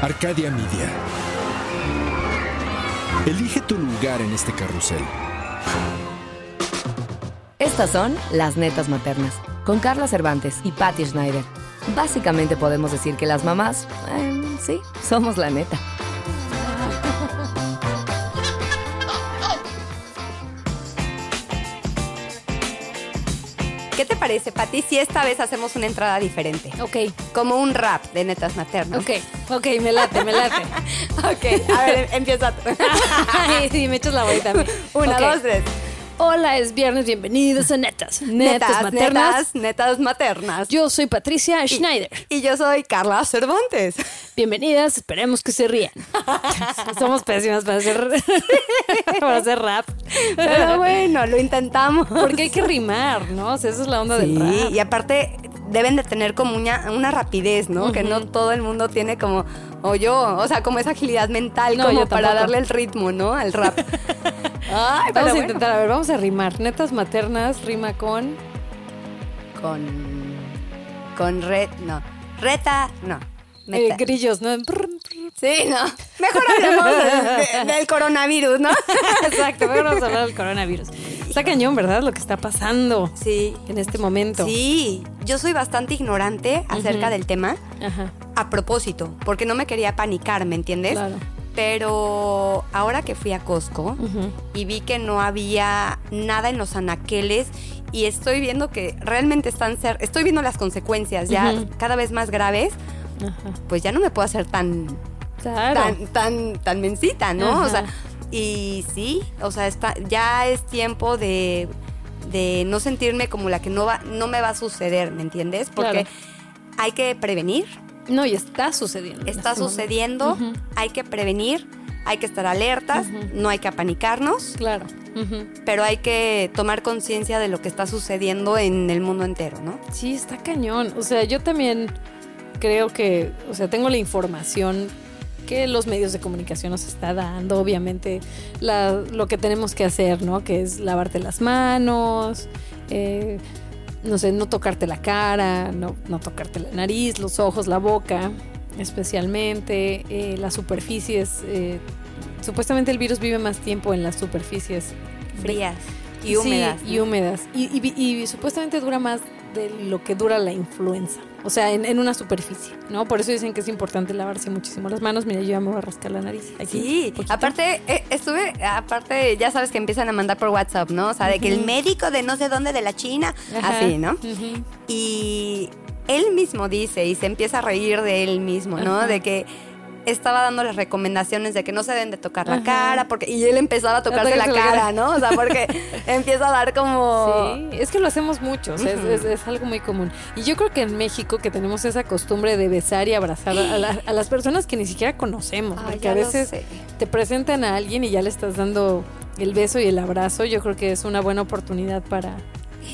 Arcadia Media. Elige tu lugar en este carrusel. Estas son las netas maternas, con Carla Cervantes y Patty Schneider. Básicamente podemos decir que las mamás, eh, sí, somos la neta. Parece, Pati, si esta vez hacemos una entrada diferente? Ok, Como un rap de netas maternas. ok, ok, me late, me late. ok, a ver, empieza tú. Sí, me echas la bolita. Una, Ok. dos, tres. Hola, es viernes, bienvenidos a Netas. Netas, maternas. Netas, netas maternas. Yo soy Patricia Schneider. Y yo soy Carla Cervantes. Bienvenidas, esperemos que se rían. Somos pésimas para hacer, para hacer rap. Pero bueno, lo intentamos. Porque hay que rimar, ¿no? O sea, esa es la onda del Sí, rap. y aparte deben de tener como una, una rapidez, ¿no? Que no todo el mundo tiene como, o yo, o sea, como esa agilidad mental No, como para darle el ritmo, ¿no? Al rap. Ay, Vamos a intentar, a ver, vamos a rimar. Netas maternas rima con. Con, con red, no. Reta, no. eh, grillos, ¿no? Sí, no. Mejor hablemos de- de- del coronavirus, ¿no? Exacto, pero vamos a hablar del coronavirus. Está cañón, ¿verdad? Lo que está pasando Sí. en este momento. Sí, yo soy bastante ignorante acerca del tema Ajá, a propósito, porque no me quería panicar, ¿me entiendes? claro. Pero ahora que fui a Costco y vi que no había nada en los anaqueles y estoy viendo que realmente están ser, estoy viendo las consecuencias ya cada vez más graves, Ajá. pues ya no me puedo hacer tan Claro. tan tan tan mencita, ¿no? Ajá. O sea, y sí, o sea, está ya es tiempo de de no sentirme como la que no va no me va a suceder, ¿me entiendes? Porque Claro. hay que prevenir, No, y está sucediendo. en está este sucediendo, hay que prevenir, hay que estar alertas, no hay que apanicarnos, Claro. Pero hay que tomar conciencia de lo que está sucediendo en el mundo entero, ¿no? Sí, está cañón. O sea, yo también creo que, o sea, tengo la información que los medios de comunicación nos está dando, obviamente la- lo que tenemos que hacer, ¿no? Que es lavarte las manos, eh, no sé, no tocarte la cara, no, no tocarte la nariz, los ojos, la boca, especialmente, eh, las superficies. eh, supuestamente el virus vive más tiempo en las superficies Frías y Sí, húmedas. y húmedas. Y, y- y supuestamente dura más de lo que dura la influenza. O sea, en, en una superficie, ¿no? Por eso dicen que es importante lavarse muchísimo las manos. Mira, yo ya me voy a rascar la nariz. Aquí, Sí, aparte eh, estuve, aparte ya sabes que empiezan a mandar por WhatsApp, ¿no? O sea, de que el médico de no sé dónde de la China, Ajá. así, ¿no? Y él mismo dice y se empieza a reír de él mismo, ¿no? De que estaba dando las recomendaciones de que no se deben de tocar la cara, porque y él empezaba a tocarse la cara, cara. ¿no? O sea, porque empieza a dar como Sí, es que lo hacemos mucho, o sea, es- es, es algo muy común. Y yo creo que en México que tenemos esa costumbre de besar y abrazar a, la- a las personas que ni siquiera conocemos, Ay, porque a veces te presentan a alguien y ya le estás dando el beso y el abrazo, yo creo que es una buena oportunidad para,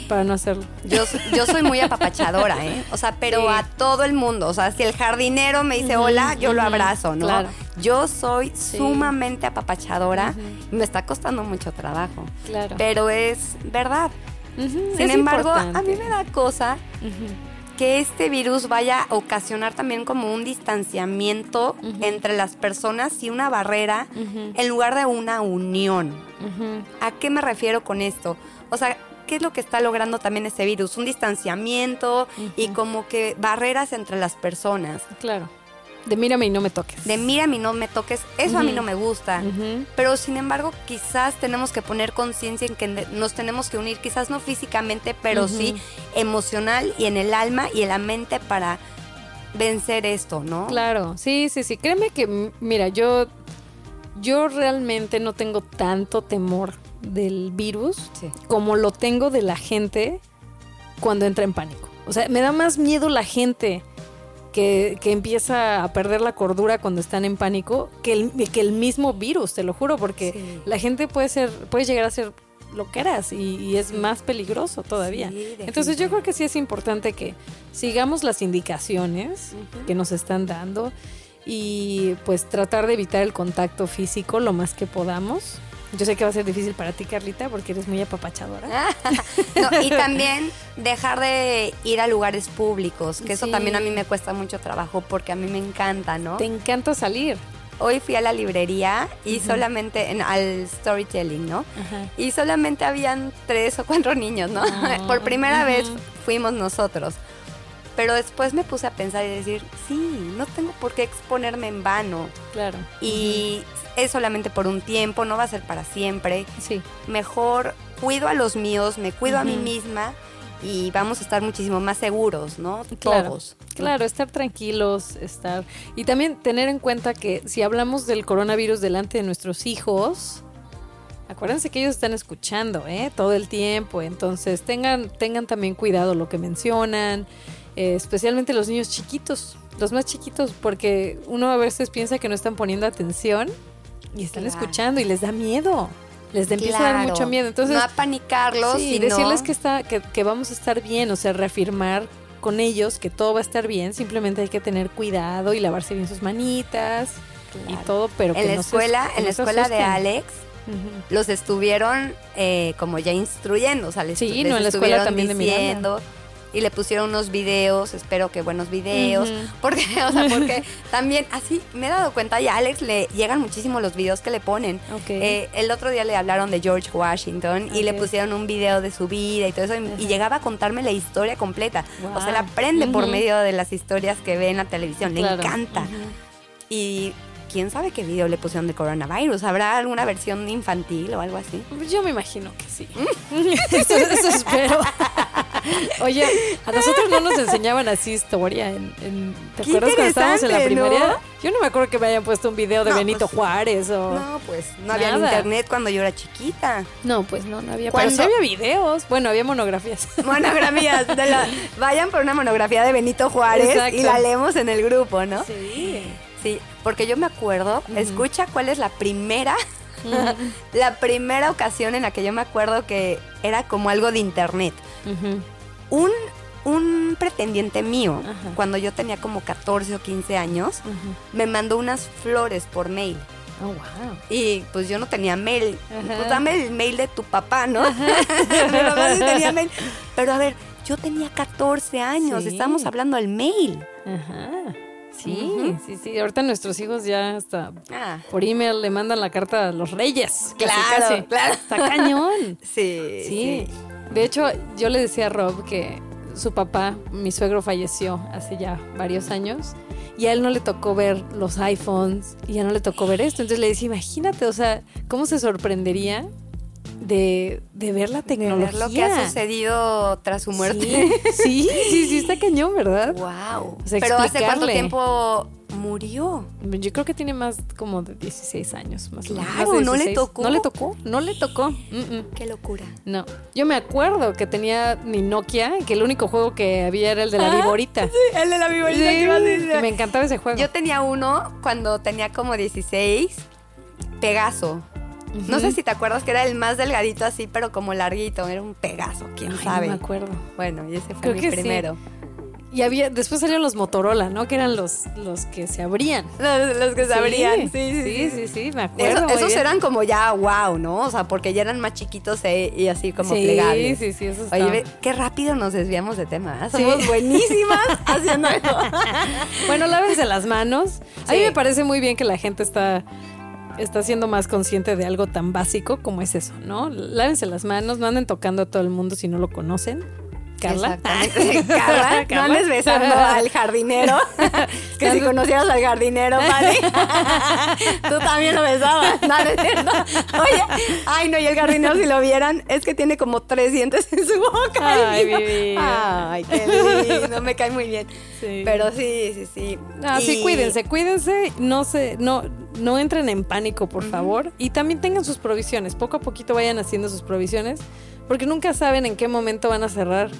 para no hacerlo. Yo, yo soy muy apapachadora, ¿eh? O sea, pero Sí. a todo el mundo. O sea, si el jardinero me dice hola, yo lo abrazo, ¿no? claro. Yo soy sumamente apapachadora. Ujú. Me está costando mucho trabajo. Claro. Pero es verdad. Sin es embargo, a mí me da cosa que este virus vaya a ocasionar también como un distanciamiento entre las personas y una barrera en lugar de una unión. ¿A qué me refiero con esto? O sea, ¿qué es lo que está logrando también este virus? Un distanciamiento y como que barreras entre las personas. Claro. De mírame y no me toques. De mírame y no me toques, eso a mí no me gusta. Pero sin embargo, quizás tenemos que poner conciencia en que nos tenemos que unir, quizás no físicamente, pero sí emocional y en el alma y en la mente para vencer esto, ¿no? Claro, sí, sí, sí. Créeme que, mira, yo, yo realmente no tengo tanto temor del virus Sí. como lo tengo de la gente cuando entra en pánico. O sea, me da más miedo la gente que, que empieza a perder la cordura cuando están en pánico que el, que el mismo virus, te lo juro, porque Sí. la gente puede ser, puede llegar a ser lo que eras y, y es más peligroso todavía. Sí, Entonces yo creo que sí es importante que sigamos las indicaciones que nos están dando y pues tratar de evitar el contacto físico lo más que podamos. Yo sé que va a ser difícil para ti, Carlita, porque eres muy apapachadora. No, y también dejar de ir a lugares públicos, que eso también a mí me cuesta mucho trabajo porque a mí me encanta, ¿no? Te encanta salir. Hoy fui a la librería y solamente en, al storytelling, ¿no? Ajá. Y solamente habían tres o cuatro niños, ¿no? Ah, Por primera vez fuimos nosotros. Pero después me puse a pensar y decir, sí, no tengo por qué exponerme en vano. Claro. Y es solamente por un tiempo, no va a ser para siempre. Sí. Mejor cuido a los míos, me cuido a mí misma y vamos a estar muchísimo más seguros, ¿no? Claro, Todos. Claro, estar tranquilos, estar... Y también tener en cuenta que si hablamos del coronavirus delante de nuestros hijos, acuérdense que ellos están escuchando, ¿eh? Todo el tiempo. Entonces, tengan, tengan también cuidado lo que mencionan, eh, especialmente los niños chiquitos, los más chiquitos, porque uno a veces piensa que no están poniendo atención y están Claro. escuchando y les da miedo. Les da- empieza a dar mucho miedo. Entonces, no apanicarlos, Sí, sino- decirles que, está, que, que vamos a estar bien, o sea, reafirmar con ellos que todo va a estar bien, simplemente hay que tener cuidado y lavarse bien sus manitas y Claro. todo, pero en que la no escuela, en la no escuela de. Alex, los estuvieron eh, como ya instruyendo, o sea, les, Sí, les no, en la escuela también de diciendo y le pusieron unos videos, espero que buenos videos, Ujú. porque, o sea, porque también así me he dado cuenta y a Alex le llegan muchísimo los videos que le ponen. Ok. Eh, el otro día le hablaron de George Washington y le pusieron un video de su vida y todo eso y, llegaba a contarme la historia completa. O sea, la aprende por medio de las historias que ve en la televisión, Claro. le encanta. Y quién sabe qué video le pusieron de coronavirus. ¿Habrá alguna versión infantil o algo así? Yo me imagino que sí. eso, eso espero. Oye, a nosotros no nos enseñaban así historia. En, en- ¿Te Qué acuerdas cuando estábamos en la primaria? ¿no? Yo no me acuerdo que me hayan puesto un video de No, Benito pues, Juárez o... No, pues no había internet cuando yo era chiquita. No, pues no, no había. Pero sí había videos. Bueno, había monografías. Monografías. de la- vayan por una monografía de Benito Juárez Exacto. y la leemos en el grupo, ¿no? Sí. Sí, porque yo me acuerdo, escucha cuál es la primera, la primera ocasión en la que yo me acuerdo que era como algo de internet. Un, un pretendiente mío, Ajá. cuando yo tenía como 14 o 15 años, me mandó unas flores por mail. Oh, wow. Y pues yo no tenía mail. Ajá. Pues dame el mail de tu papá, ¿no? Mi papá sí tenía mail. Pero a ver, yo tenía 14 años, Sí. estamos hablando del mail. Ajá. Sí, sí, sí. Ahorita nuestros hijos ya hasta Ah, por email le mandan la carta a los reyes. Claro, casi. claro. Está cañón. sí, Sí. De hecho, yo le decía a Rob que su papá, mi suegro, falleció hace ya varios años y a él no le tocó ver los iPhones y ya no le tocó ver esto. Entonces le decía, imagínate, o sea, ¿cómo se sorprendería de, de ver la De tecnología? ver lo que ha sucedido tras su muerte. Sí, sí, sí, sí, está cañón, ¿verdad? Wow. O sea, Pero ¿hace cuánto tiempo murió? Yo creo que tiene más como de 16 años, más o menos. Claro, ¿no le 16. tocó? No le tocó, no le tocó. Mm, mm. Qué locura. No, yo me acuerdo que tenía mi Nokia, que el único juego que había era el de la Ah, viborita. el de la Sí, viborita que ibas a decir. me encantaba ese juego. Yo tenía uno cuando tenía como 16, Pegaso. No sé si te acuerdas que era el más delgadito así, pero como larguito. Era un Pegaso, quién Ay, sabe. No me acuerdo. Bueno, y ese fue Creo mi sí. Y había, después salieron los Motorola, ¿no? Que eran los, los que se abrían. Los, los que Sí, sabrían. Sí, sí, sí, sí, sí, me acuerdo. esos bien. eran como ya wow, ¿no? O sea, porque ya eran más chiquitos e- y así como sí, plegables. Sí, sí, eso Oye, ve, qué rápido nos desviamos de tema. ¿eh? Sí. Somos buenísimas haciendo eso. Bueno, lávense las manos. A mí Sí. me parece muy bien que la gente está, está siendo más consciente de algo tan básico como es eso, ¿no? Lávense las manos, no anden tocando a todo el mundo si no lo conocen. Carla. Carla, no andes besando al jardinero. Es que si conocieras al jardinero, ¿vale? Tú también lo besabas. No, no es cierto. Oye, ay, no, y el jardinero, si lo vieran, es que tiene como tres dientes en su boca. Ay, mi. Ay, qué lindo, me cae muy bien. Sí. Pero sí, sí, sí. No, sí, Y- cuídense, cuídense, no se, no, no entren en pánico, por favor. Y también tengan sus provisiones. Poco a poquito vayan haciendo sus provisiones, porque nunca saben en qué momento van a cerrar.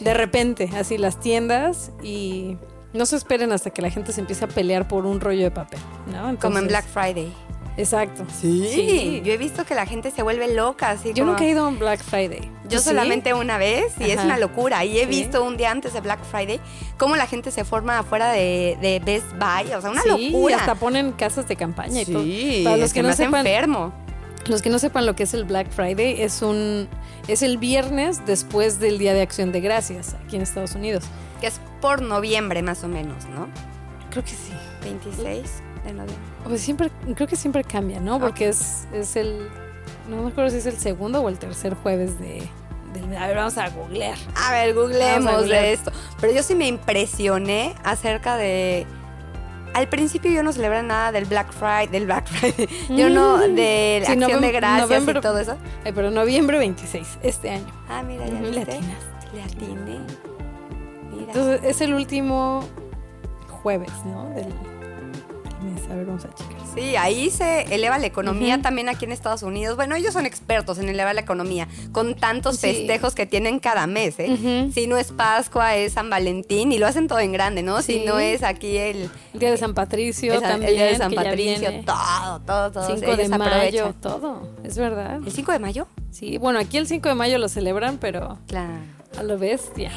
De repente, así las tiendas y no se esperen hasta que la gente se empiece a pelear por un rollo de papel, ¿no? Como en Black Friday. Exacto. Sí. Sí. Yo he visto que la gente se vuelve loca, así Yo como- nunca he ido a un Black Friday. Yo solamente una vez y es una locura. Y he Sí. visto un día antes de Black Friday cómo la gente se forma afuera de, de Best Buy. O sea, una sí, locura. hasta ponen casas de campaña y todo. Sí, Para los que se no sepan, enfermo. Los que no sepan lo que es el Black Friday, es un es el viernes después del Día de Acción de Gracias aquí en Estados Unidos. Que es por noviembre más o menos, ¿no? Creo que sí. 26 de noviembre. Pues siempre, creo que siempre cambia, ¿no? Porque es, es el, no me acuerdo si es el segundo o el tercer jueves de, del- a ver, vamos a googlear. A ver, a googleemos googlear. de esto. Pero yo sí me impresioné acerca de... Al principio yo no celebraba nada del Black Friday, del Black Friday. Yo no, de la Sí, acción de gracias noviembre- y todo eso. Ay, pero noviembre 26, este año. Ah, mira, ya le atinaste. Le atiné. Mira. Entonces es el último jueves, ¿no? Del, A ver, vamos a checar. Sí, ahí se eleva la economía también aquí en Estados Unidos. Bueno, ellos son expertos en elevar la economía con tantos Sí. festejos que tienen cada mes, ¿eh? Si no es Pascua, es San Valentín y lo hacen todo en grande, ¿no? Sí. Si no es aquí el, El día de San Patricio el San- también. el día de San Patricio, todo, todo, todo. 5 de mayo, todo. Es verdad. ¿El 5 de mayo? Sí, bueno, aquí el 5 de mayo lo celebran, pero Claro. a lo bestia.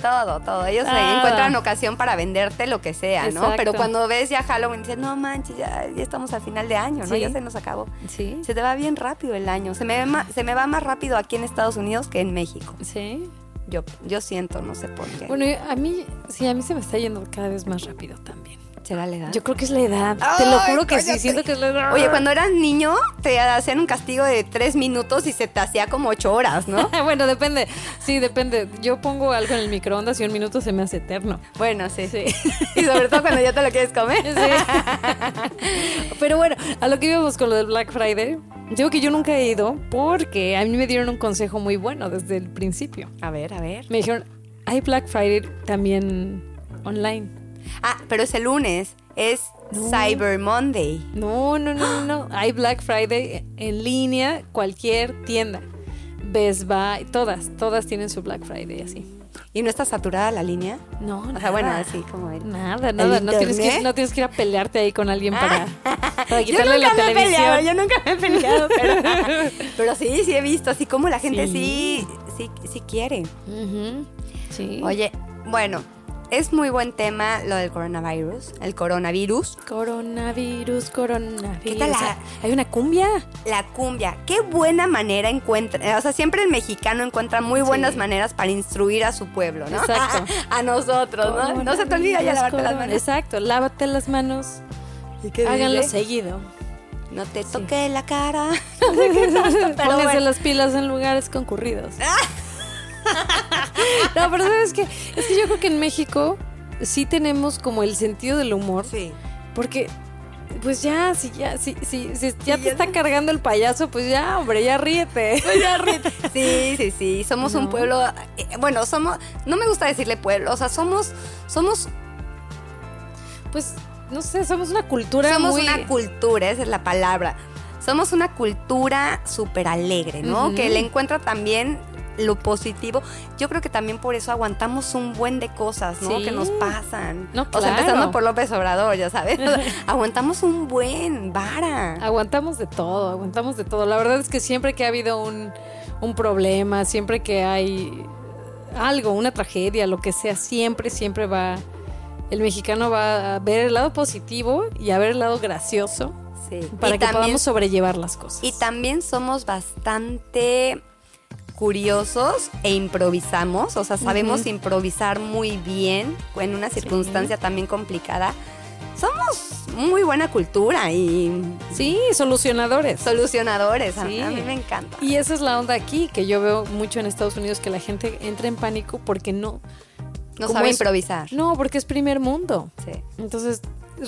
Todo, todo. Ellos encuentran ocasión para venderte lo que sea, ¿no? Pero cuando ves ya Halloween, dices, no manches, ya, ya estamos al final de año, ¿no? Sí. Ya se nos acabó. Sí. Se te va bien rápido el año. Se me, ve ma- se me va más rápido aquí en Estados Unidos que en México. Sí. Yo, yo siento, no sé por qué. Bueno, a mí, sí, a mí se me está yendo cada vez más rápido también. ¿Será la edad? Yo creo que es la edad. Te lo juro que sí, siento que es la edad. Oye, cuando eras niño te hacían un castigo de tres minutos y se te hacía como ocho horas, ¿no? bueno, depende. Sí, depende. Yo pongo algo en el microondas y un minuto se me hace eterno. bueno, sí. Sí. Y sobre todo cuando ya te lo quieres comer. Sí. Pero bueno, a lo que íbamos con lo del Black Friday, digo que yo nunca he ido porque a mí me dieron un consejo muy bueno desde el principio. A ver, a ver. Me dijeron, hay Black Friday también online. Ah, pero es el lunes. Es No. Cyber Monday. No, no, no, no, no. Hay Black Friday en línea, cualquier tienda. Best Buy, todas, todas tienen su Black Friday así. ¿Y no está saturada la línea? No, O sea, bueno, nada. así como él. Nada, nada. No tienes, que, internet? no tienes que ir a pelearte ahí con alguien para, para Yo quitarle nunca la me he televisión. peleado, yo nunca me he peleado, pero, pero sí, sí he visto así como la gente sí, sí, sí quiere. Sí. Oye, bueno, es muy buen tema lo del coronavirus, el coronavirus. Coronavirus, coronavirus. ¿Qué tal la- ¿Hay una cumbia? La cumbia, qué buena manera encuentra, o sea, siempre el mexicano encuentra muy buenas Sí. maneras para instruir a su pueblo, ¿no? Exacto. a nosotros, ¿no? No se te olvida ya lavarte las manos. Exacto, lávate las manos. ¿Y qué Háganlo dice? seguido. No te toque la cara. No sé qué tanto, pero Pónganse bueno. las pilas en lugares concurridos. no, pero ¿sabes qué? Es que yo creo que en México sí tenemos como el sentido del humor. Sí. Porque, pues ya, si ya, si, si, si ya te ya está cargando el payaso, pues ya, hombre, ya ríete. Sí, sí, sí. Somos un pueblo. eh, Bueno, somos. No me gusta decirle pueblo. O sea, somos. Somos. Pues, no sé, somos una cultura somos muy... una cultura, esa es la palabra. Somos una cultura súper alegre, ¿no? Que le encuentra también lo positivo. Yo creo que también por eso aguantamos un buen de cosas, ¿no? Sí. Que nos pasan. No, O sea, claro. empezando por López Obrador, ya sabes. O sea, aguantamos un buen vara. Aguantamos de todo, aguantamos de todo. La verdad es que siempre que ha habido un, un problema, siempre que hay algo, una tragedia, lo que sea, siempre, siempre va... El mexicano va a ver el lado positivo y a ver el lado gracioso Sí. para Y que también- podamos sobrellevar las cosas. Y también somos bastante curiosos e improvisamos, o sea, sabemos improvisar muy bien en una circunstancia también complicada. Somos muy buena cultura y Sí, solucionadores. solucionadores. A- Sí. A, mí me encanta. Y esa es la onda aquí, que yo veo mucho en Estados Unidos, que la gente entra en pánico porque no... no sabe es- improvisar. No, porque es primer mundo. Sí. Entonces,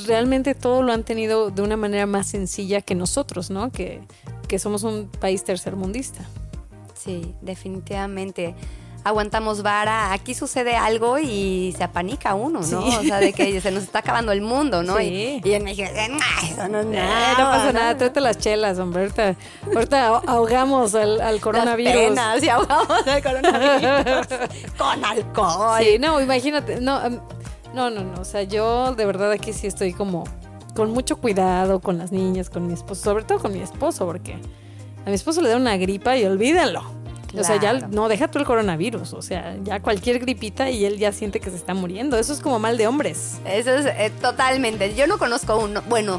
realmente todo lo han tenido de una manera más sencilla que nosotros, ¿no? Que, que somos un país tercermundista. Sí, definitivamente. Aguantamos vara, aquí sucede algo y se apanica uno, ¿no? Sí. O sea, de que se nos está acabando el mundo, ¿no? Sí. Y, y en México, "Nah, eso no es Eh, nada. no pasa nada, tráete las chelas, hombre. Ahorita, ahorita ahog- ahogamos al, al coronavirus. Las penas y ahogamos el coronavirus con alcohol. Sí, no, imagínate. No, am- no, no, no. O sea, yo de verdad aquí sí estoy como con mucho cuidado con las niñas, con mi esposo, sobre todo con mi esposo, porque a mi esposo le da una gripa y olvídenlo. O sea, ya no deja tú el coronavirus, o sea, ya cualquier gripita y él ya siente que se está muriendo. Eso es como mal de hombres. Eso es eh, totalmente. Yo no conozco uno. Bueno,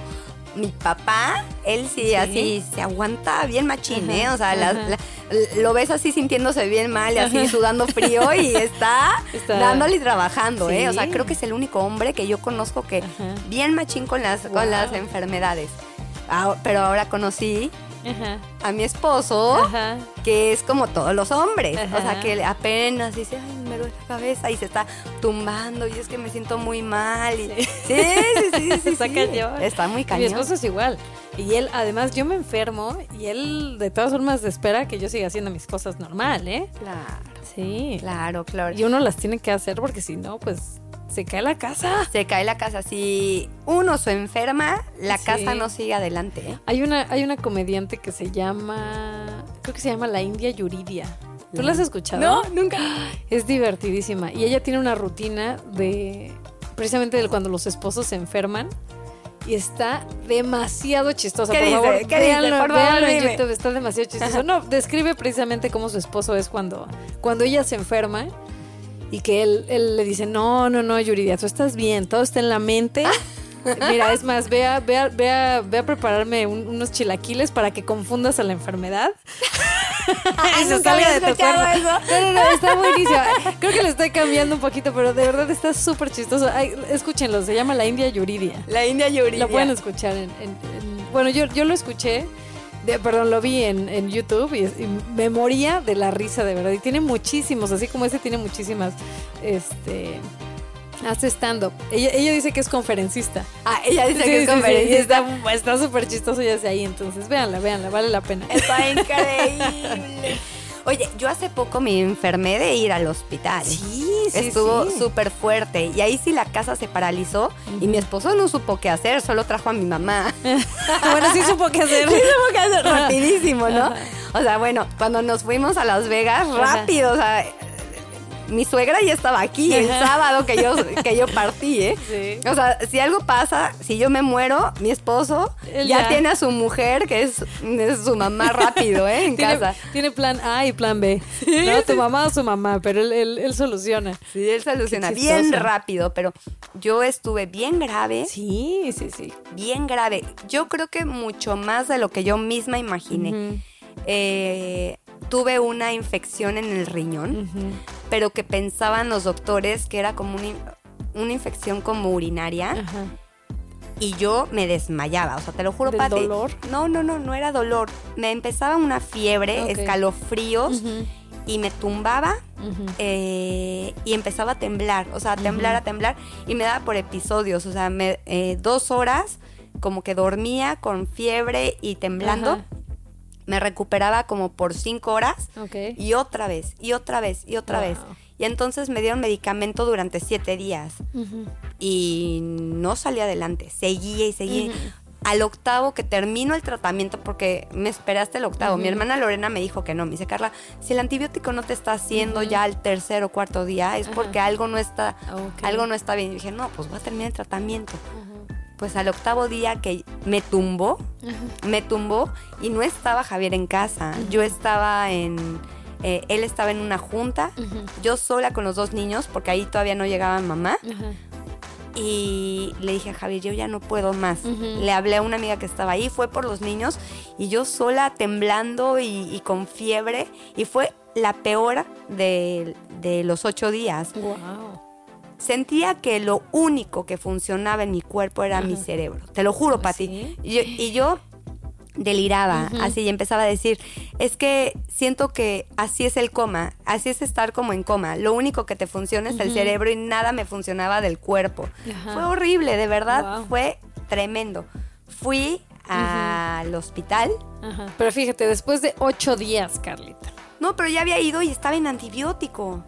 mi papá, él sí, Sí. así se aguanta bien machín, Ajá, ¿eh? O sea, la- lo ves así sintiéndose bien mal y así sudando frío y está, Está- dándole y trabajando, ¿eh? O sea, creo que es el único hombre que yo conozco que Ajá. bien machín con las, Wow. con las enfermedades. Ah, pero ahora conocí Ajá. a mi esposo, Ajá. que es como todos los hombres. O sea, que apenas dice, ay, me duele la cabeza y se está tumbando y es que me siento muy mal. Y... Sí, sí, sí, sí. Está sí. cañón. Está muy Mi cañón. esposo es igual. Y él, además, yo me enfermo y él de todas formas espera que yo siga haciendo mis cosas normal, ¿eh? Claro, Sí. claro, claro. Y uno las tiene que hacer porque si no, pues se cae la casa. Se cae la casa. Si uno se enferma, la Sí. casa no sigue adelante. ¿eh? Hay una, hay una comediante que se llama, creo que se llama La India Yuridia. ¿Tú la has escuchado? nunca. Es divertidísima. Y ella tiene una rutina de, precisamente de cuando los esposos se enferman. Y está demasiado chistosa. ¿Qué por dice? favor, ¿Qué dice? véanlo, Por favor, véanlo en dime. YouTube, está demasiado chistoso. No, describe precisamente cómo su esposo es cuando, cuando ella se enferma y que él, él le dice, no, no, no, Yuridia, tú estás bien, todo está en la mente. Mira, es más, ve a, ve a- ve a- ve a prepararme un- unos chilaquiles para que confundas a la enfermedad. Y se salga de tu escuchado cuerpo. eso. No, no, no, está buenísimo. Creo que le estoy cambiando un poquito, pero de verdad está súper chistoso. Ay, escúchenlo, se llama La India Yuridia. La India Yuridia. Lo pueden escuchar en... en- en- bueno, yo, yo lo escuché, de- perdón, lo vi en, en YouTube y, y me moría de la risa, de verdad. Y tiene muchísimos, así como este tiene muchísimas, este... Hace stand-up. Ella, ella dice que es conferencista. Ah, ella dice Sí, que es sí, conferencista. está está súper chistoso ya desde ahí, entonces véanla, véanla, vale la pena. Está increíble. Oye, yo hace poco me enfermé de ir al hospital. Sí, sí, Estuvo sí. súper fuerte. Y ahí sí la casa se paralizó. Y mi esposo no supo qué hacer, solo trajo a mi mamá. bueno, sí supo qué hacer. Sí supo qué hacer rapidísimo, ¿no? O sea, bueno, cuando nos fuimos a Las Vegas, rápido, o sea, mi suegra ya estaba aquí el sábado que yo, que yo partí, ¿eh? Sí. O sea, si algo pasa, si yo me muero, mi esposo Él ya, ya. tiene a su mujer, que es, es su mamá rápido, ¿eh? En Tiene, casa. tiene plan A y plan B. no, tu mamá o su mamá, pero él, él, él soluciona. Sí, él soluciona bien rápido, pero yo estuve bien grave, Sí, sí, sí. bien grave. Yo creo que mucho más de lo que yo misma imaginé. Eh, tuve una infección en el riñón, pero que pensaban los doctores que era como una, una infección como urinaria y yo me desmayaba. O sea, te lo juro, ¿Del Pati. dolor? No, no, no, no era dolor. Me empezaba una fiebre, escalofríos y me tumbaba eh, y empezaba a temblar, o sea, a temblar, a temblar, y me daba por episodios, o sea, me- eh, dos horas como que dormía con fiebre y temblando. Me recuperaba como por cinco horas y otra vez, y otra vez, y otra Wow. vez. Y entonces me dieron medicamento durante siete días y no salí adelante, seguía y seguía. Al octavo que termino el tratamiento, porque me esperaste el octavo, mi hermana Lorena me dijo que no. Me dice, Carla, si el antibiótico no te está haciendo ya al tercer o cuarto día, es porque algo no está, algo no está bien. Y dije, no, pues voy a terminar el tratamiento. Pues al octavo día que me tumbó, Ajá. me tumbó y no estaba Javier en casa. Yo estaba en, eh, él estaba en una junta, yo sola con los dos niños, porque ahí todavía no llegaba mamá. Ajá. Y le dije a Javier, yo ya no puedo más. Le hablé a una amiga que estaba ahí, fue por los niños y yo sola temblando y, y con fiebre. Y fue la peor de, de los ocho días. Wow. Sentía que lo único que funcionaba en mi cuerpo era mi cerebro. Te lo juro, ¿Ah, Pati. sí? Y yo, y yo deliraba así y empezaba a decir, es que siento que así es el coma, así es estar como en coma. Lo único que te funciona es el cerebro y nada me funcionaba del cuerpo. Fue horrible, de verdad, Wow. fue tremendo. Fui al hospital. Pero fíjate, después de ocho días, Carlita. No, pero ya había ido y estaba en antibiótico.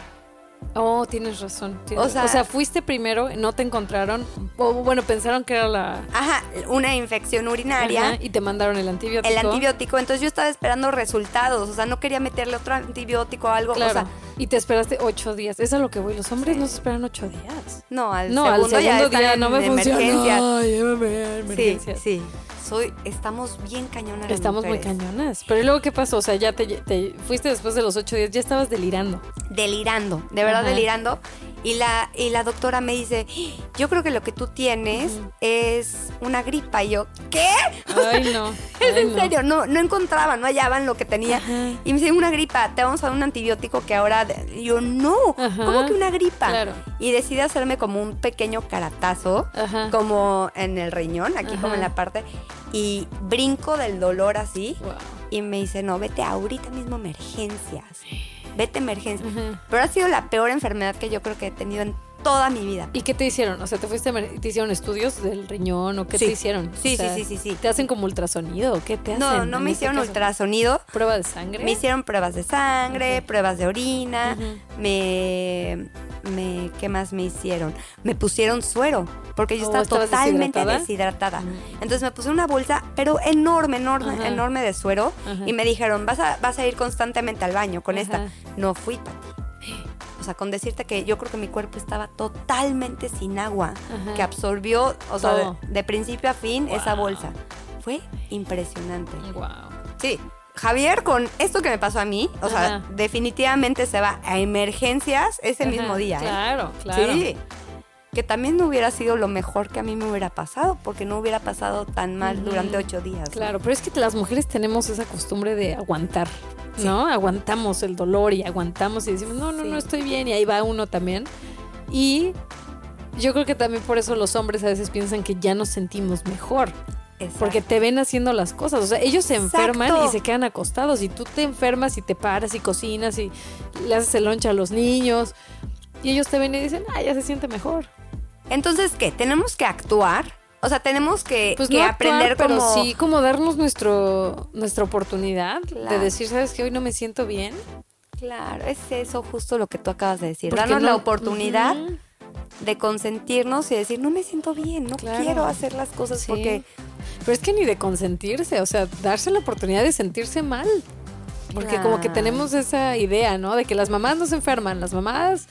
Oh, tienes razón. tienes- O sea- o sea, fuiste primero, no te encontraron, o bueno, pensaron que era la... Ajá, una infección urinaria. Ajá, y te mandaron el antibiótico. El antibiótico, entonces yo estaba esperando resultados, o sea, no quería meterle otro antibiótico o algo, Claro. o sea, y te esperaste ocho días. Es a lo que voy. Los hombres no se esperan ocho días. no, al No, segundo, al segundo día no me funciona. Ay, llévame a Sí, emergencias. sí. Soy, estamos bien cañonas. las Estamos muy cañonas. Pero ¿y luego qué pasó? O sea, ya te, te fuiste después de los ocho días, ya estabas delirando. Delirando, de verdad Ajá. delirando. Y la, y la doctora me dice, yo creo que lo que tú tienes es una gripa. Y yo, ¿qué? Ay, no. Es ay, en serio, no, no encontraban, no hallaban lo que tenía. Ajá. Y me dice, una gripa, te vamos a dar un antibiótico que ahora... de-". Y yo, no, Ajá. ¿cómo que una gripa? Claro. Y decidí hacerme como un pequeño caratazo, Ajá. como en el riñón, aquí como en la parte, y brinco del dolor así. Wow. Y me dice, no, vete ahorita mismo a emergencias. Vete a emergencias. Pero ha sido la peor enfermedad que yo creo que he tenido en toda mi vida. ¿Y qué te hicieron? O sea, ¿te fuiste te hicieron estudios del riñón o qué Sí. te hicieron? Sí, O sea, sí, sí, sí, sí. ¿Te hacen como ultrasonido o qué te hacen? No, no me este hicieron ultrasonido. ¿Prueba de sangre? Me hicieron pruebas de sangre, pruebas de orina, me, me, ¿qué más me hicieron? Me pusieron suero, porque yo Oh, estaba ¿estabas totalmente deshidratada? deshidratada. Entonces me puse una bolsa, pero enorme, enorme, enorme de suero, y me dijeron, vas a, vas a ir constantemente al baño con esta. No fui, Pati. Sea, con decirte que yo creo que mi cuerpo estaba totalmente sin agua, Ajá. que absorbió, o sea, de, de principio a fin esa bolsa. Fue impresionante. Wow. Sí, Javier con esto que me pasó a mí, o sea, definitivamente se va a emergencias ese Ajá, mismo día. ¿eh? Claro, claro. Sí. Que también no hubiera sido lo mejor que a mí me hubiera pasado, porque no hubiera pasado tan mal durante ocho días. ¿no? Claro, pero es que las mujeres tenemos esa costumbre de aguantar, ¿no? Aguantamos el dolor y aguantamos y decimos, no, no, Sí. no estoy bien y ahí va uno también. Y yo creo que también por eso los hombres a veces piensan que ya nos sentimos mejor, Exacto. porque te ven haciendo las cosas. O sea, ellos se Exacto. enferman y se quedan acostados y tú te enfermas y te paras y cocinas y le haces el lonche a los niños y ellos te ven y dicen, ah, ya se siente mejor. Entonces, ¿qué? Tenemos que actuar. O sea, tenemos que, Pues que no aprender pero como... sí como darnos nuestro nuestra oportunidad de decir, ¿sabes qué? Hoy no me siento bien. Claro, es eso justo lo que tú acabas de decir. Porque Darnos no- la oportunidad de consentirnos y decir, no me siento bien, no Claro. quiero hacer las cosas Sí. porque... Pero es que ni de consentirse, o sea, darse la oportunidad de sentirse mal. Porque como que tenemos esa idea, ¿no? De que las mamás no se enferman, las mamás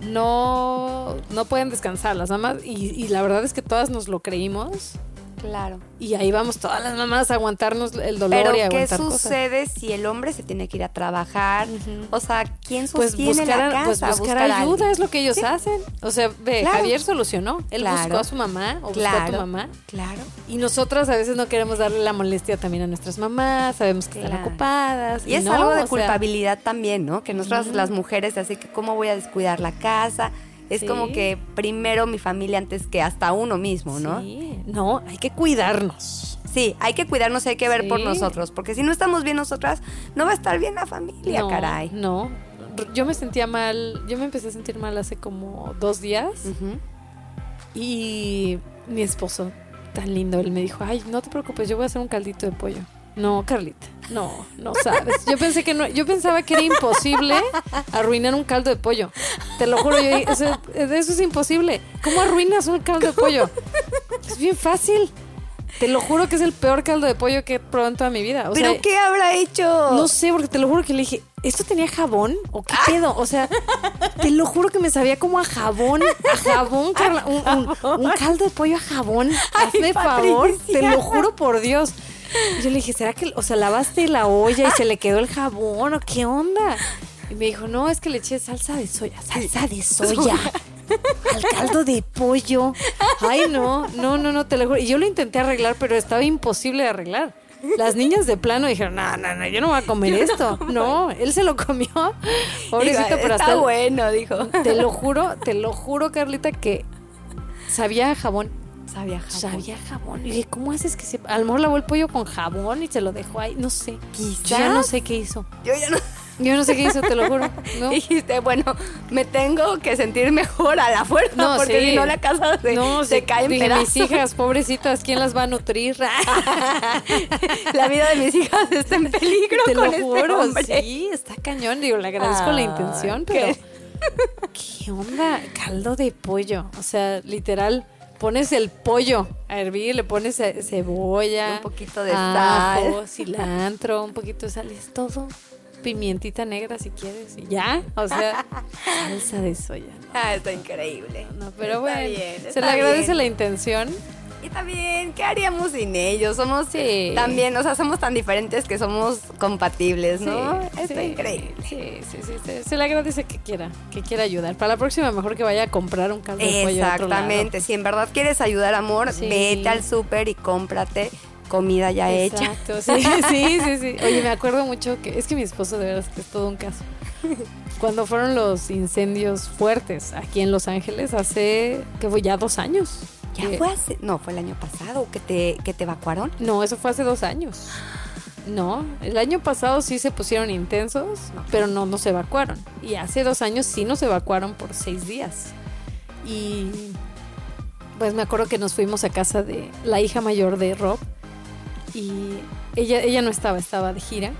no, no pueden descansar, las mamás, y, y la verdad es que todas nos lo creímos. Claro. Y ahí vamos todas las mamás a aguantarnos el dolor Pero y ¿qué aguantar cosas. sucede si el hombre se tiene que ir a trabajar? O sea, ¿quién Pues sostiene buscar, la a- casa? pues buscar ayuda es lo que ellos Sí. hacen. O sea, ve, Claro. Javier solucionó. Él Claro. buscó a su mamá o buscó a tu Claro. mamá. Claro. Y nosotras a veces no queremos darle la molestia también a nuestras mamás, sabemos que están Claro. ocupadas. Y es no, algo de sea, culpabilidad también, ¿no? Que nosotras Ujú. las mujeres, así que cómo voy a descuidar la casa. Es Sí. como que primero mi familia antes que hasta uno mismo, ¿no? Sí, sí. No, hay que cuidarnos. hay que cuidarnos, hay que ver por Sí. nosotros, porque si no estamos bien nosotras, no va a estar bien la familia, no, caray. No. Yo me sentía mal, yo me empecé a sentir mal hace como dos días y mi esposo, tan lindo, él me dijo, ay, no te preocupes, yo voy a hacer un caldito de pollo. No, Carlita, no, no sabes. Yo pensé que no, yo pensaba que era imposible arruinar un caldo de pollo. Te lo juro, yo eso, eso es imposible. ¿Cómo arruinas un caldo de pollo? Es bien fácil. Te lo juro que es el peor caldo de pollo que he probado en toda mi vida. O ¿Pero sea, qué habrá hecho? no sé, porque te lo juro que le dije, ¿esto tenía jabón? ¿O qué pedo? O sea, te lo juro que me sabía como a jabón, a jabón, Carla, un, un- un caldo de pollo a jabón. Hazme favor, te lo juro por Dios. Y yo le dije, ¿será que, o sea, lavaste la olla y se le quedó el jabón o qué onda? Y me dijo, no, es que le eché salsa de soya, salsa de soya. Al caldo de pollo. Ay, no, no, no, no, te lo juro. Y yo lo intenté arreglar, pero estaba imposible de arreglar. Las niñas de plano dijeron, no, no, no, yo no voy a comer esto. No, él se lo comió. Pobrecito, Digo, pero está hasta... bueno, dijo. Te lo juro, te lo juro, Carlita, que sabía jabón. Sabía jabón. Sabía a jabón. Y dije, ¿cómo haces que se... A lo mejor lavó el pollo con jabón y se lo dejó ahí. No sé. Quizás. Yo ya no sé qué hizo. Yo ya no... Yo no sé qué hizo, te lo juro. No. Dijiste, bueno, me tengo que sentir mejor a la fuerza, No, porque sí. si no la casa se, No, se sí, cae en dije, pedazos. mis hijas, pobrecitas, ¿quién las va a nutrir? la vida de mis hijas está en peligro Te con lo este juro, sí, está cañón. Digo, le agradezco la intención, qué- pero ¿qué onda? Caldo de pollo. O sea, literal, pones el pollo a hervir, le pones ce- cebolla, Un poquito de ajo, sal. cilantro, un poquito de sal, es todo. Pimientita negra si quieres, y ya. O sea, salsa de soya. Ah, está increíble. No, pero Está bueno, bien, se le agradece bien. la intención. Y también, ¿qué haríamos sin ellos? Somos Sí. también, o sea, somos tan diferentes que somos compatibles, ¿no? Sí, Está sí, increíble. Sí, sí, sí, se, se le agradece que quiera, que quiera ayudar. Para la próxima mejor que vaya a comprar un caldo de pollo. Exactamente. Si en verdad quieres ayudar, amor, vete al súper y cómprate comida ya hecha. Exacto, sí, sí, sí, sí. Oye, me acuerdo mucho que es que mi esposo de verdad es todo un caso. Cuando fueron los incendios fuertes aquí en Los Ángeles hace que fue ya dos años. Ya Que- fue hace, no, fue el año pasado que te, que te evacuaron. No, eso fue hace dos años. No, el año pasado sí se pusieron intensos, pero no nos evacuaron. Y hace dos años sí nos evacuaron por seis días. Y pues me acuerdo que nos fuimos a casa de la hija mayor de Rob. Y ella, ella no estaba, estaba de gira.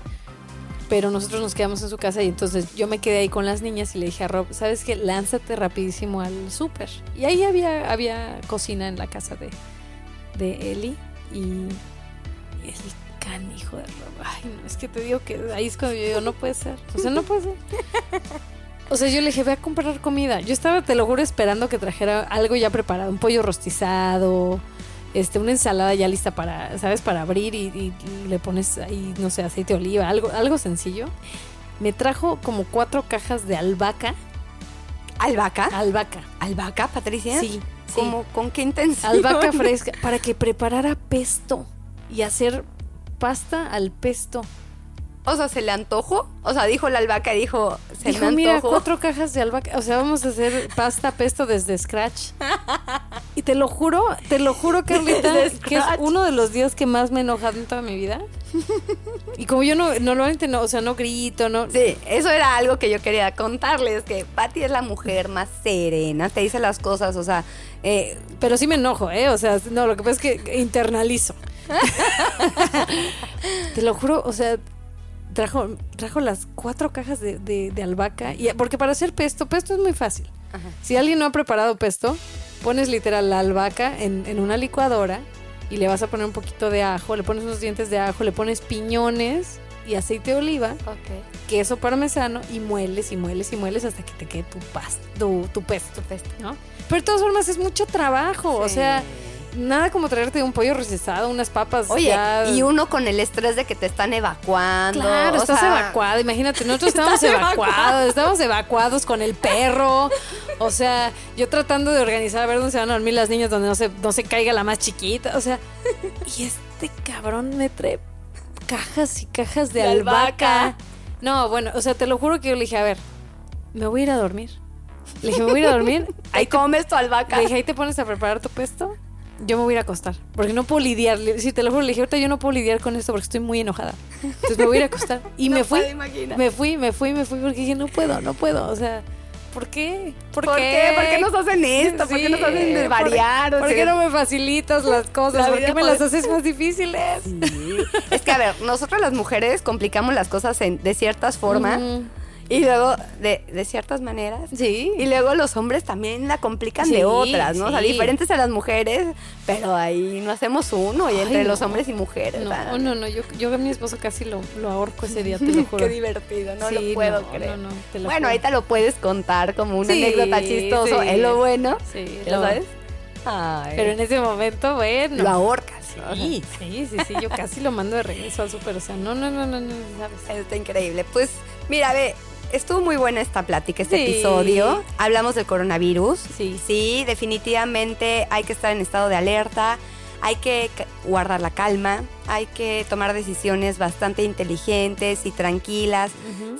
Pero nosotros nos quedamos en su casa y entonces yo me quedé ahí con las niñas y le dije a Rob, ¿sabes qué? Lánzate rapidísimo al súper. Y ahí había, había cocina en la casa de, de Eli y el canijo de Rob. Ay, no, es que te digo que ahí es cuando yo digo, no puede ser. O sea, no puede ser. O sea, yo le dije, ve a comprar comida. Yo estaba, te lo juro, esperando que trajera algo ya preparado, un pollo rostizado, este, una ensalada ya lista para, ¿sabes? Para abrir y, y le pones ahí, no sé, aceite de oliva, algo, algo sencillo. Me trajo como cuatro cajas de albahaca. ¿Albahaca? Albahaca. ¿Albahaca, Patricia? Sí, sí. ¿Cómo, ¿Con qué intención? Albahaca fresca para que preparara pesto y hacer pasta al pesto. O sea, ¿se le antojó? O sea, dijo la albahaca y dijo, se Dijo, me mira, antojó. cuatro cajas de albahaca. O sea, vamos a hacer pasta pesto desde scratch. Y te lo juro, te lo juro, Carlita, que es uno de los días que más me he enojado en toda mi vida. Y como yo no, normalmente no, o sea, no grito, no. Sí, eso era algo que yo quería contarles, que Patty es la mujer más serena, te dice las cosas, o sea, eh, Pero sí me enojo, ¿eh? O sea, no, lo que pasa es que internalizo. Te lo juro, o sea, trajo, trajo las cuatro cajas de, de, de albahaca. Y, porque para hacer pesto, pesto es muy fácil. Si alguien no ha preparado pesto, pones literal la albahaca en, en una licuadora y le vas a poner un poquito de ajo, le pones unos dientes de ajo, le pones piñones y aceite de oliva, queso parmesano y mueles y mueles y mueles hasta que te quede tu pasta, tu, tu pesto, ¿no? Pero de todas formas es mucho trabajo, o sea, nada como traerte un pollo recesado, unas papas Oye, ya- y uno con el estrés de que te están evacuando. Claro, o estás sea, evacuado. Imagínate, nosotros estábamos evacuados, estábamos evacuados con el perro. O sea, yo tratando de organizar a ver dónde se van a dormir las niñas, donde no se, no se caiga la más chiquita. O sea, y este cabrón me trae cajas y cajas de, De albahaca. albahaca. No, bueno, o sea, te lo juro que yo le dije, a ver, me voy a ir a dormir. Le dije, me voy a ir a dormir. Ahí comes tu albahaca. Le dije, ahí te pones a preparar tu pesto. Yo me voy a ir a acostar. Porque no puedo lidiar. Sí, te lo juro, le dije, ahorita yo no puedo lidiar con esto porque estoy muy enojada. Entonces me voy a ir a acostar. Y No me fui. Me fui, me fui, me fui porque dije, no puedo, no puedo. O sea, ¿por qué? ¿Por, ¿Por qué? ¿Por qué nos hacen esto? ¿Por qué nos hacen Sí, desvariar? O ¿Por, por qué no me facilitas las cosas? La ¿Por qué me las haces más difíciles? Es que, a ver, nosotros las mujeres complicamos las cosas en- de ciertas formas. Y luego de, de ciertas maneras. Sí. Y luego los hombres también la complican Sí, de otras, ¿no? O sea, sí. diferentes a las mujeres, pero ahí no hacemos uno y Ay, entre no. los hombres y mujeres. No, ¿verdad? no, no, yo, yo a mi esposo casi lo, lo ahorco ese día, te lo juro. Qué divertido, no Sí, lo puedo no, creer. te lo bueno, ahorita lo puedes contar como una Sí, anécdota chistoso, sí. es lo bueno. Sí, ¿Ya lo- sabes? Ay. Pero en ese momento, bueno. lo ahorcas. Sí, sí, sí, sí, yo casi lo mando de regreso al súper, o sea, no, no, no, no, no, ¿sabes? Está increíble. Pues, mira, ve, estuvo muy buena esta plática, este Sí. episodio. Hablamos del coronavirus. Sí. Sí, definitivamente hay que estar en estado de alerta, hay que guardar la calma, hay que tomar decisiones bastante inteligentes y tranquilas,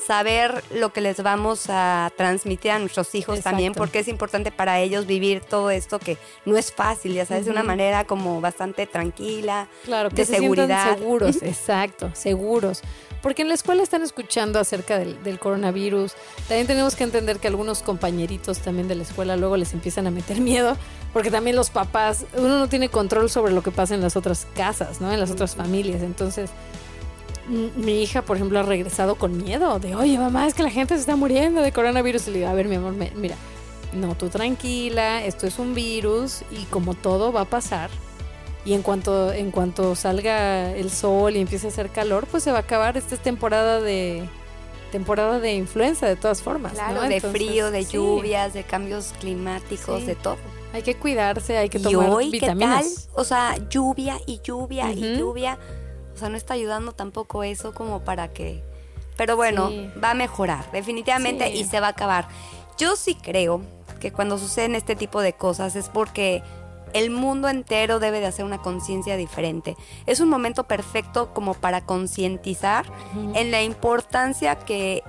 saber lo que les vamos a transmitir a nuestros hijos Exacto. también, porque es importante para ellos vivir todo esto que no es fácil, ya sabes, de una manera como bastante tranquila, Claro, que de se seguridad. seguros, exacto, seguros. Porque en la escuela están escuchando acerca del, del coronavirus. También tenemos que entender que algunos compañeritos también de la escuela luego les empiezan a meter miedo, porque también los papás, uno no tiene control sobre lo que pasa en las otras casas, ¿no? En las otras familias. Entonces, mi hija, por ejemplo, ha regresado con miedo de, oye, mamá, es que la gente se está muriendo de coronavirus. Y le digo, a ver, mi amor, me- mira, no, tú tranquila, esto es un virus y como todo va a pasar. Y en cuanto, en cuanto salga el sol y empiece a hacer calor, pues se va a acabar. Esta es temporada de temporada de influenza de todas formas. Claro, ¿no? de Entonces, frío, de sí. lluvias, de cambios climáticos, Sí. de todo. Hay que cuidarse, hay que y tomar hoy, ¿qué tal? vitaminas. O sea, lluvia y lluvia y lluvia. O sea, no está ayudando tampoco eso como para que... Pero bueno, Sí. va a mejorar, definitivamente, y se va a acabar. Yo sí creo que cuando suceden este tipo de cosas es porque el mundo entero debe de hacer una conciencia diferente. Es un momento perfecto como para concientizar en la importancia que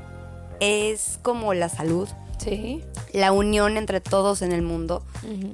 es como la salud, Sí. la unión entre todos en el mundo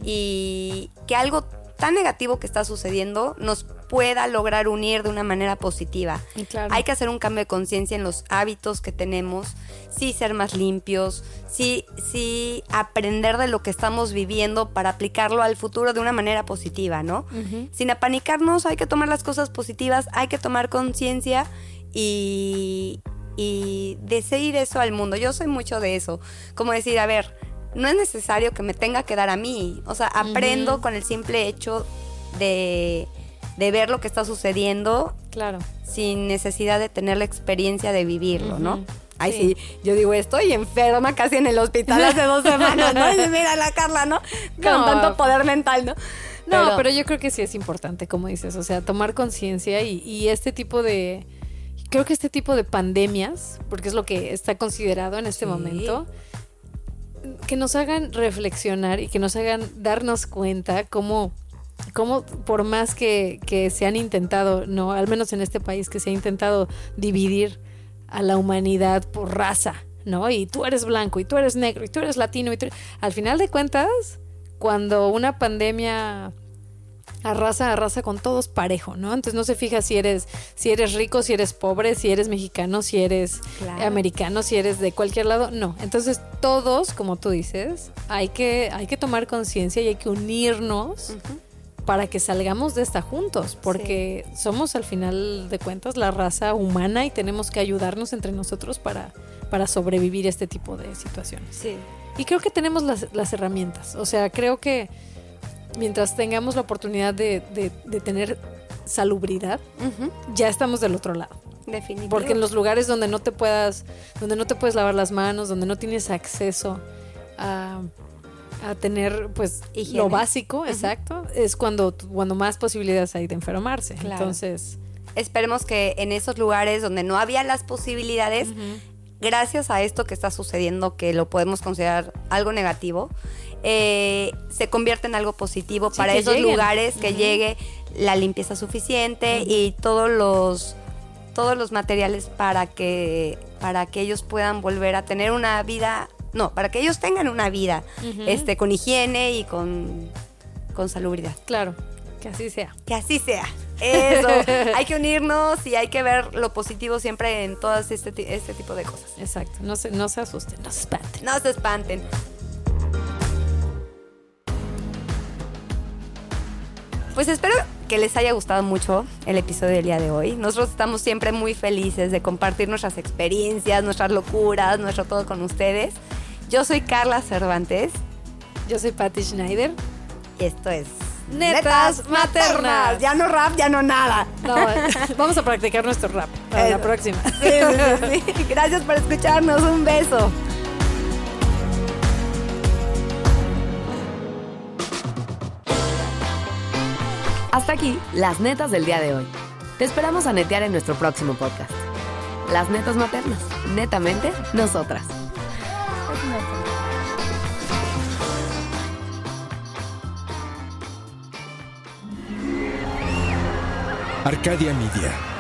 y que algo tan negativo que está sucediendo nos pueda lograr unir de una manera positiva. Claro. Hay que hacer un cambio de conciencia en los hábitos que tenemos, sí ser más limpios, sí, sí aprender de lo que estamos viviendo para aplicarlo al futuro de una manera positiva, ¿no? Sin apanicarnos, hay que tomar las cosas positivas, hay que tomar conciencia y, y decir eso al mundo. Yo soy mucho de eso, como decir, a ver, no es necesario que me tenga que dar a mí, o sea, aprendo con el simple hecho de, de ver lo que está sucediendo Claro. sin necesidad de tener la experiencia de vivirlo, ¿no? Ay, Sí. sí. yo digo, estoy enferma casi en el hospital hace dos semanas, ¿no? Y mira la Carla, ¿no? Con No. tanto poder mental, ¿no? No, pero, yo creo que sí es importante, como dices, o sea, tomar conciencia y, y este tipo de... Creo que este tipo de pandemias, porque es lo que está considerado en este Sí. momento, que nos hagan reflexionar y que nos hagan darnos cuenta cómo, cómo por más que, que se han intentado, no, al menos en este país, que se ha intentado dividir a la humanidad por raza, ¿no? Y tú eres blanco, y tú eres negro, y tú eres latino, y tú... Al final de cuentas, cuando una pandemia arrasa, arrasa con todos parejo, ¿no? Entonces no se fija si eres, si eres rico, si eres pobre, si eres mexicano, si eres Claro. americano, si eres de cualquier lado, no. Entonces todos, como tú dices, hay que, hay que tomar conciencia y hay que unirnos para que salgamos de esta juntos, porque somos al final de cuentas la raza humana y tenemos que ayudarnos entre nosotros para, para sobrevivir este tipo de situaciones. Sí. Y creo que tenemos las, las herramientas. O sea, creo que mientras tengamos la oportunidad de, de- de tener salubridad, ya estamos del otro lado. Definitivo. Porque en los lugares donde no te puedas, donde no te puedes lavar las manos, donde no tienes acceso a, a tener pues Higiene. lo básico, exacto, es cuando, cuando más posibilidades hay de enfermarse. Claro. Entonces, Esperemos que en esos lugares donde no había las posibilidades, gracias a esto que está sucediendo, que lo podemos considerar algo negativo, eh, se convierta en algo positivo Sí, para esos lleguen. lugares, que llegue la limpieza suficiente y todos los todos los materiales para que para que ellos puedan volver a tener una vida, no, para que ellos tengan una vida este con higiene y con con salubridad. claro, que así sea. Que así sea. Eso. hay que unirnos y hay que ver lo positivo siempre en todas este, este tipo de cosas. Exacto, no se, no se asusten, no se espanten. No se espanten. Pues espero que les haya gustado mucho el episodio del día de hoy. Nosotros estamos siempre muy felices de compartir nuestras experiencias, nuestras locuras, nuestro todo con ustedes. Yo soy Carla Cervantes Yo soy Patty Schneider. y esto es Netas Maternas. Ya no rap, ya no nada. No, vamos a practicar nuestro rap para la próxima. Sí, sí, sí, sí. Gracias por escucharnos. Un beso. Hasta aquí, las netas del día de hoy. Te esperamos a netear en nuestro próximo podcast. Las netas maternas, netamente nosotras. Arcadia Media.